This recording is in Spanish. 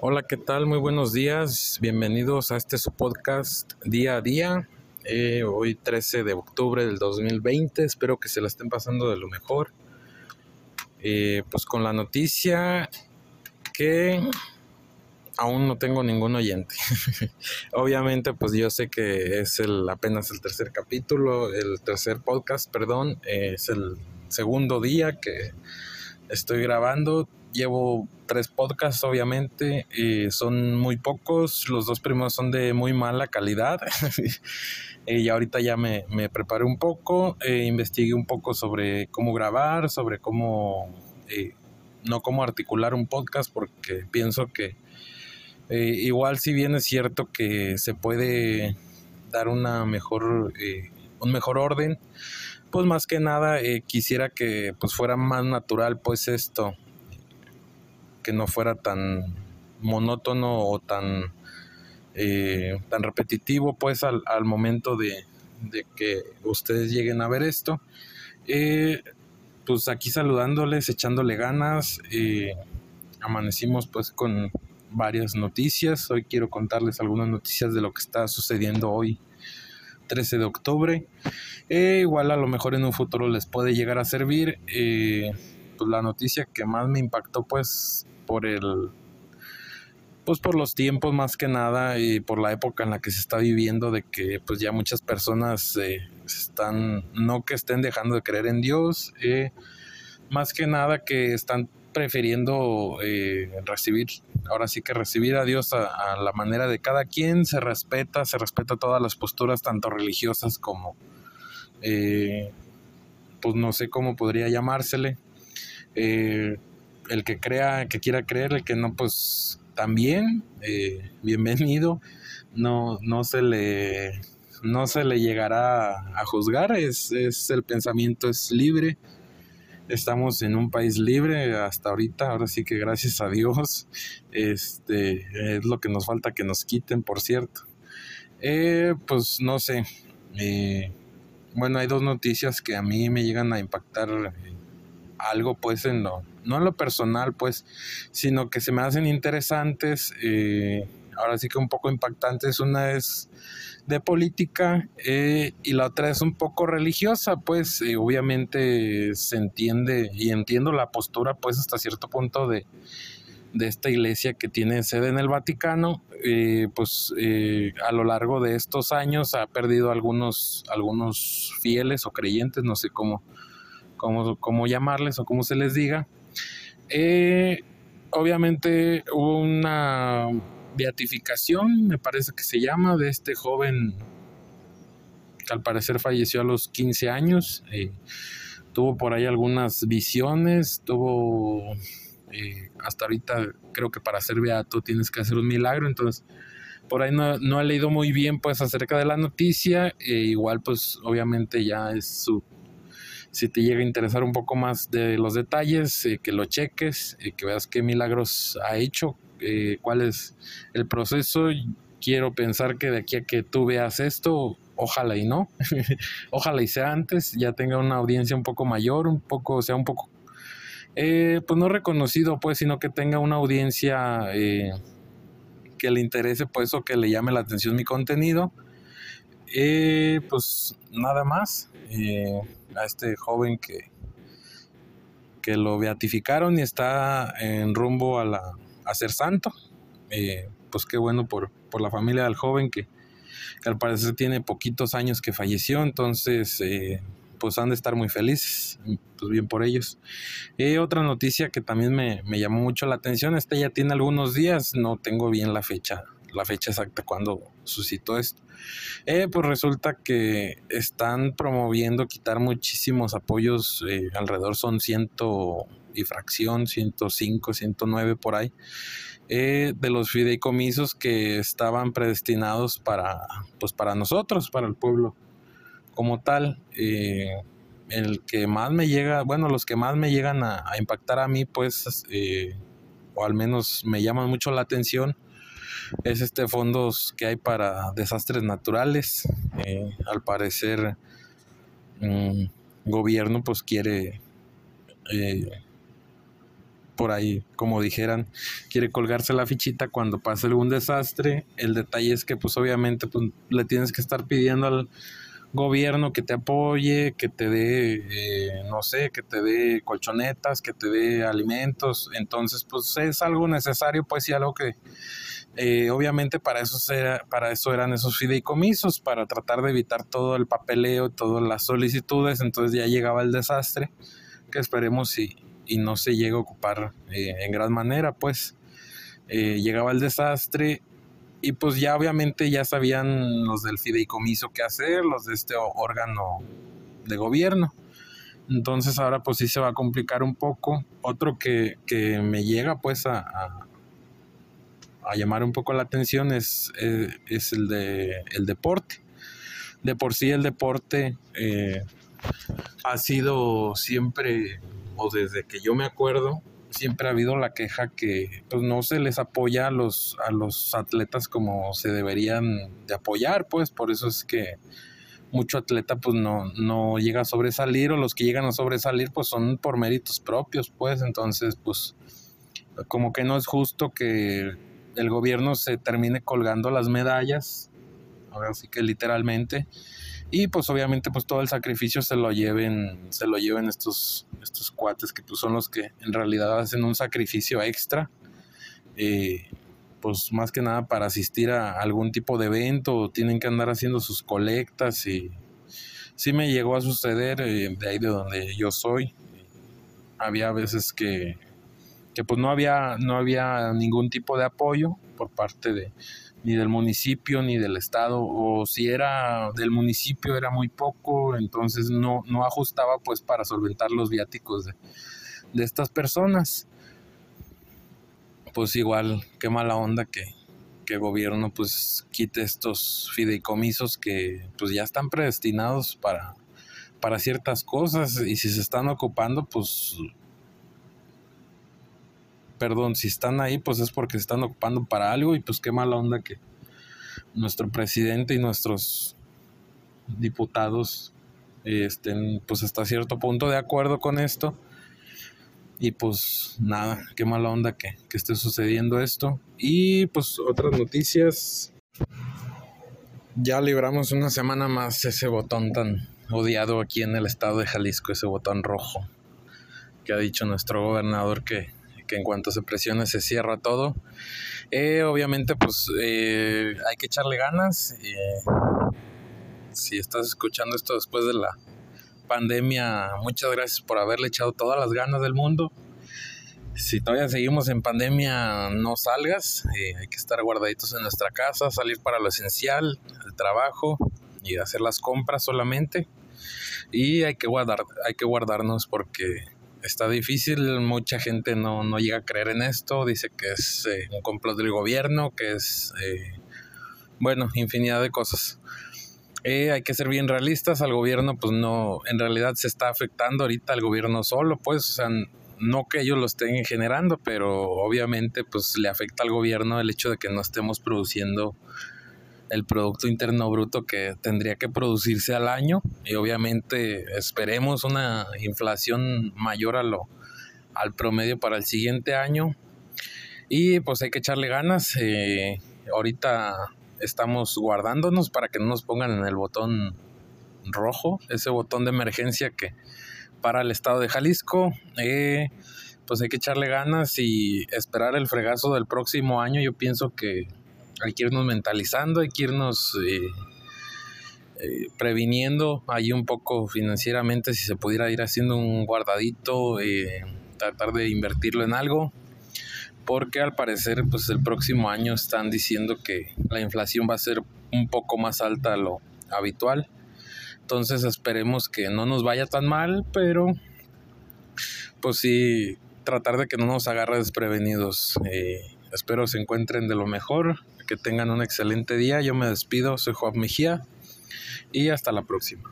Hola, ¿qué tal? Muy buenos días. Bienvenidos a este su podcast día a día. Eh, hoy 13 de octubre del 2020. Espero que se la estén pasando de lo mejor. Eh, pues con la noticia que aún no tengo ningún oyente. Obviamente, pues yo sé que es el apenas el tercer capítulo, el tercer podcast, perdón. es el segundo día que estoy grabando llevo tres podcasts, obviamente, y son muy pocos. Los dos primeros son de muy mala calidad. y ahorita ya me, me preparé un poco, e investigué un poco sobre cómo grabar, sobre cómo, eh, no cómo articular un podcast, porque pienso que eh, igual si bien es cierto que se puede dar una mejor, eh, un mejor orden, pues más que nada quisiera que pues fuera más natural pues esto que no fuera tan monótono o tan, eh, tan repetitivo pues al, momento de, que ustedes lleguen a ver esto. Eh, pues aquí saludándoles, echándole ganas. Eh, amanecimos pues con varias noticias. Hoy quiero contarles algunas noticias de lo que está sucediendo hoy, 13 de octubre. igual a lo mejor en un futuro les puede llegar a servir. Pues la noticia que más me impactó pues por el pues por los tiempos más que nada y por la época en la que se está viviendo de que pues ya muchas personas eh, están no que estén dejando de creer en Dios eh, más que nada que están prefiriendo eh, recibir ahora sí que recibir a Dios a, la manera de cada quien. Se respeta se respeta todas las posturas tanto religiosas como pues no sé cómo podría llamársele el que crea, que quiera creer, el que no, pues también, eh, bienvenido. No, no se le no se le llegará a juzgar, es, es, el pensamiento es libre. Estamos en un país libre hasta ahorita, ahora sí que gracias a Dios, este es lo que nos falta que nos quiten, por cierto. Eh, pues no sé, eh, bueno, hay dos noticias que a mí me llegan a impactar algo pues en lo, no en lo personal pues, sino que se me hacen interesantes, eh, ahora sí que un poco impactantes, una es de política eh, y la otra es un poco religiosa, pues eh, obviamente se entiende y entiendo la postura pues hasta cierto punto de, de esta iglesia que tiene sede en el Vaticano, pues a lo largo de estos años ha perdido algunos, algunos fieles o creyentes, no sé cómo, cómo, llamarles o cómo se les diga. Eh, obviamente hubo una beatificación, me parece que se llama, de este joven que al parecer falleció a los 15 años. Eh, tuvo por ahí algunas visiones, tuvo eh, hasta ahorita creo que para ser beato tienes que hacer un milagro, entonces por ahí no, no he leído muy bien pues acerca de la noticia, igual pues obviamente ya es su si te llega a interesar un poco más de los detalles, eh, que lo cheques, eh, que veas qué milagros ha hecho, eh, cuál es el proceso. Quiero pensar que de aquí a que tú veas esto, ojalá y no, ojalá y sea antes, ya tenga una audiencia un poco mayor, un poco, sea un poco, pues no reconocido, pues, sino que tenga una audiencia que le interese, pues, o que le llame la atención mi contenido. Pues nada más a este joven que, que lo beatificaron y está en rumbo a, la, a ser santo. Eh, pues qué bueno por, por, la familia del joven que, al parecer tiene poquitos años que falleció, entonces eh, pues han de estar muy felices, pues bien por ellos. Eh, otra noticia que también me, me, llamó mucho la atención, esta ya tiene algunos días, no tengo bien la fecha, la fecha exacta cuando suscitó esto. Eh, pues resulta que están promoviendo quitar muchísimos apoyos, eh, alrededor son ciento y fracción, 105, 109 por ahí, eh, de los fideicomisos que estaban predestinados para, pues para nosotros, para el pueblo como tal. el que más me llega, bueno, los que más me llegan a, a impactar a mí, pues, o al menos me llaman mucho la atención, es este fondos que hay para desastres naturales. Eh, al parecer, un mm, gobierno pues quiere eh, por ahí, como dijeran, quiere colgarse la fichita cuando pase algún desastre. El detalle es que pues obviamente pues, le tienes que estar pidiendo al gobierno que te apoye, que te dé, eh, no sé, que te dé colchonetas, que te dé alimentos. Entonces, pues es algo necesario, pues y algo que eh, obviamente para eso, eran esos fideicomisos, para tratar de evitar todo el papeleo, todas las solicitudes. Entonces ya llegaba el desastre, que esperemos y, y no se llegue a ocupar eh, en gran manera, pues. llegaba el desastre y pues ya obviamente ya sabían los del fideicomiso qué hacer, los de este órgano de gobierno. Entonces ahora pues sí se va a complicar un poco. Otro que, me llega pues a, llamar un poco la atención es, eh, es, el, de, el deporte. De por sí el deporte eh, ha sido siempre, o desde que yo me acuerdo, siempre ha habido la queja que pues, no se les apoya a los, a los atletas como se deberían de apoyar, pues por eso es que mucho atleta pues no, no llega a sobresalir o los que llegan a sobresalir pues son por méritos propios, pues entonces pues como que no es justo que el gobierno se termine colgando las medallas, ahora sí que literalmente, y pues obviamente pues todo el sacrificio se lo lleven se lo lleven estos estos cuates que pues son los que en realidad hacen un sacrificio extra eh, pues más que nada para asistir a algún tipo de evento tienen que andar haciendo sus colectas y sí me llegó a suceder eh, de ahí de donde yo soy. Había veces que que pues no había no había ningún tipo de apoyo por parte de ni del municipio ni del estado o si era del municipio era muy poco entonces no no ajustaba pues para solventar los viáticos de, de estas personas. Pues igual qué mala onda que que el gobierno pues quite estos fideicomisos que pues ya están predestinados para para ciertas cosas y si se están ocupando pues perdón, si están ahí, pues es porque se están ocupando para algo y pues qué mala onda que nuestro presidente y nuestros diputados estén pues hasta cierto punto de acuerdo con esto. Y pues nada, qué mala onda que, que esté sucediendo esto. Y pues otras noticias. Ya libramos una semana más ese botón tan odiado aquí en el estado de Jalisco, ese botón rojo, que ha dicho nuestro gobernador que que en cuanto se presione se cierra todo. Eh, obviamente, pues eh, hay que echarle ganas. Eh, si estás escuchando esto después de la pandemia, muchas gracias por haberle echado todas las ganas del mundo. Si todavía seguimos en pandemia, no salgas. hay que estar guardaditos en nuestra casa, salir para lo esencial, el trabajo y hacer las compras solamente. Y hay que guardar, hay que guardarnos porque está difícil, mucha gente no, llega a creer en esto, dice que es eh, un complot del gobierno, que es, eh, bueno, infinidad de cosas. Eh, hay que ser bien realistas, al gobierno pues no, en realidad se está afectando ahorita al gobierno solo, pues, o sea, no que ellos lo estén generando, pero obviamente pues le afecta al gobierno el hecho de que no estemos produciendo el Producto Interno Bruto que tendría que producirse al año y obviamente esperemos una inflación mayor a lo, al promedio para el siguiente año y pues hay que echarle ganas. Eh, ahorita estamos guardándonos para que no nos pongan en el botón rojo, ese botón de emergencia que para el estado de Jalisco. Eh, pues hay que echarle ganas y esperar el fregazo del próximo año. Yo pienso que hay que irnos mentalizando, hay que irnos eh, eh, previniendo ahí un poco financieramente si se pudiera ir haciendo un guardadito, eh, tratar de invertirlo en algo, porque al parecer pues el próximo año están diciendo que la inflación va a ser un poco más alta a lo habitual. Entonces esperemos que no nos vaya tan mal, pero pues sí tratar de que no nos agarre desprevenidos. espero se encuentren de lo mejor que tengan un excelente día. Yo me despido, soy Juan Mejía y hasta la próxima.